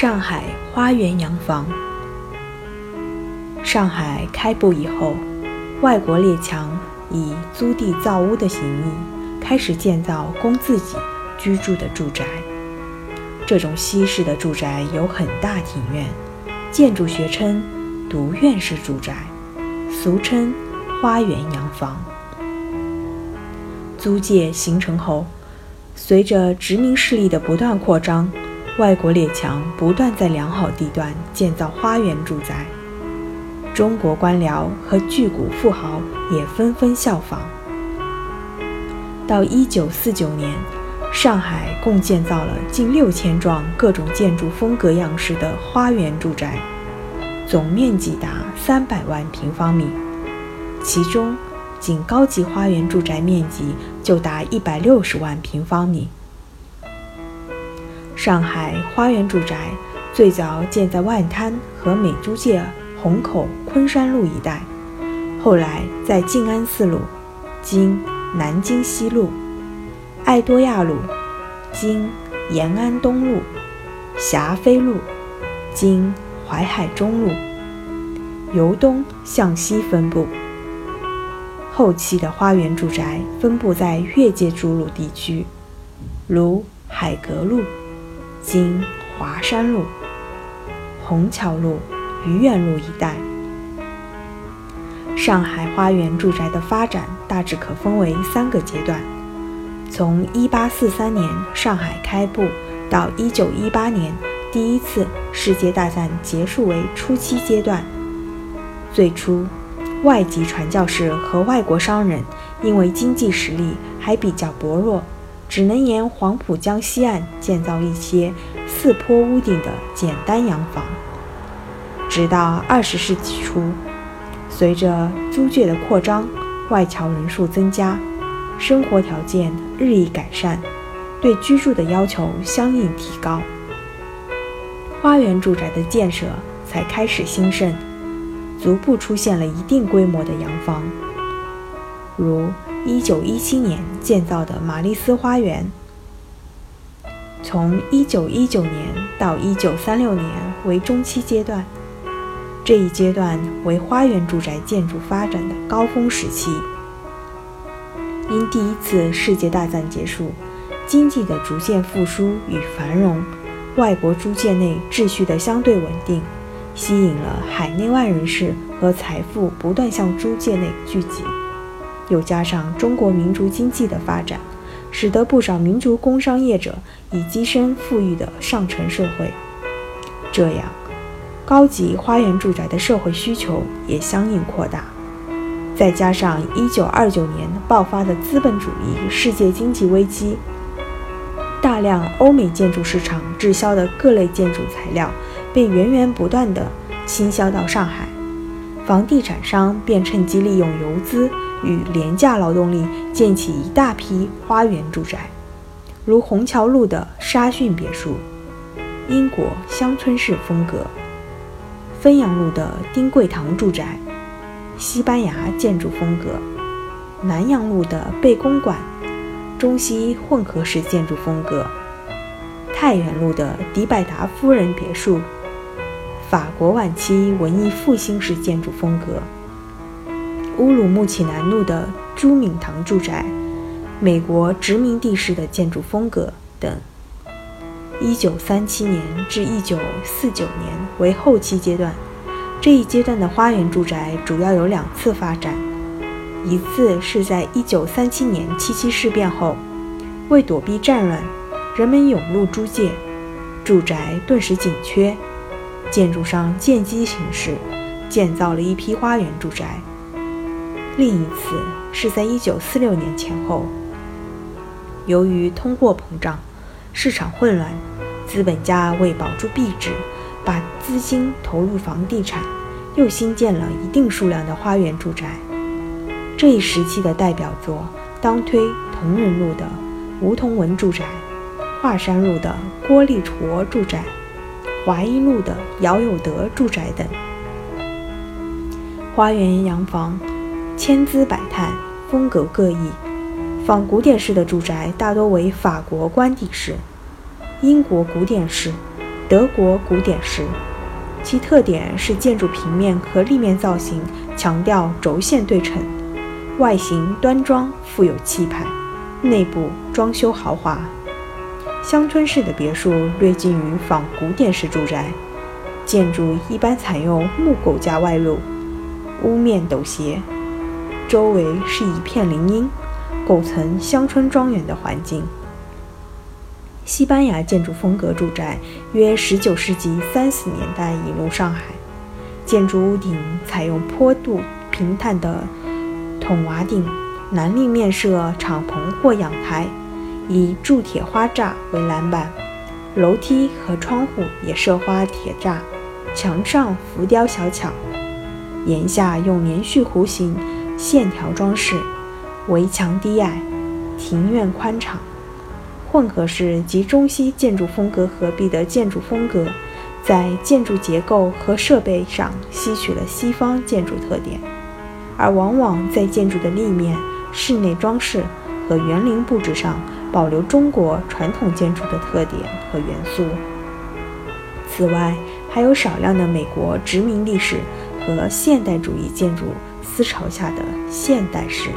上海花园洋房。上海开埠以后，外国列强以租地造屋的形义，开始建造供自己居住的住宅。这种西式的住宅有很大庭院，建筑学称独院式住宅，俗称花园洋房。租界形成后，随着殖民势力的不断扩张。外国列强不断在良好地段建造花园住宅，中国官僚和巨贾富豪也纷纷效仿。到1949年，上海共建造了近六千幢各种建筑风格样式的花园住宅，总面积达300万平方米，其中仅高级花园住宅面积就达160万平方米。上海花园住宅最早建在外滩和美租界虹口昆山路一带，后来在静安寺路（今南京西路）、爱多亚路（今延安东路）、霞飞路（今淮海中路）由东向西分布。后期的花园住宅分布在越界筑路地区，如海格路。经华山路、虹桥路、愚园路一带，上海花园住宅的发展大致可分为三个阶段：从1843年上海开埠到1918年第一次世界大战结束为初期阶段。最初，外籍传教士和外国商人因为经济实力还比较薄弱。只能沿黄浦江西岸建造一些四坡屋顶的简单洋房。直到二十世纪初，随着租界的扩张，外侨人数增加，生活条件日益改善，对居住的要求相应提高，花园住宅的建设才开始兴盛，逐步出现了一定规模的洋房，如。一九一七年建造的玛丽斯花园，从一九一九年到一九三六年为中期阶段，这一阶段为花园住宅建筑发展的高峰时期。因第一次世界大战结束，经济的逐渐复苏与繁荣，外国租界内秩序的相对稳定，吸引了海内外人士和财富不断向租界内聚集。又加上中国民族经济的发展，使得不少民族工商业者已跻身富裕的上层社会。这样，高级花园住宅的社会需求也相应扩大。再加上1929年爆发的资本主义世界经济危机，大量欧美建筑市场滞销的各类建筑材料被源源不断地倾销到上海，房地产商便趁机利用游资。与廉价劳动力建起一大批花园住宅，如虹桥路的沙逊别墅，英国乡村式风格；汾阳路的丁桂堂住宅，西班牙建筑风格；南阳路的贝公馆，中西混合式建筑风格；太原路的迪百达夫人别墅，法国晚期文艺复兴式建筑风格。乌鲁木齐南路的朱敏堂住宅，美国殖民地式的建筑风格等。一九三七年至一九四九年为后期阶段，这一阶段的花园住宅主要有两次发展，一次是在一九三七年七七事变后，为躲避战乱，人们涌入租界，住宅顿时紧缺，建筑商见机行事，建造了一批花园住宅。另一次是在1946年前后，由于通货膨胀、市场混乱，资本家为保住币值，把资金投入房地产，又新建了一定数量的花园住宅。这一时期的代表作当推同仁路的梧桐文住宅、华山路的郭立坨住宅、华阴路的姚有德住宅等。花园洋房。千姿百态，风格各异。仿古典式的住宅大多为法国官邸式、英国古典式、德国古典式，其特点是建筑平面和立面造型强调轴线对称，外形端庄富有气派，内部装修豪华。乡村式的别墅略近于仿古典式住宅，建筑一般采用木构加外露，屋面陡斜，周围是一片林荫，构成乡村庄园的环境。西班牙建筑风格住宅约19世纪30年代引入上海，建筑屋顶采用坡度平坦的筒瓦顶，南立面设敞篷或阳台。以铸铁花栅为栏板，楼梯和窗户也设花铁栅，墙上浮雕小巧，檐下用连续弧形线条装饰，围墙低矮，庭院宽敞。混合式及中西建筑风格合璧的建筑风格，在建筑结构和设备上吸取了西方建筑特点，而往往在建筑的立面、室内装饰和园林布置上。保留中国传统建筑的特点和元素。此外，还有少量的美国殖民历史和现代主义建筑思潮下的现代诗。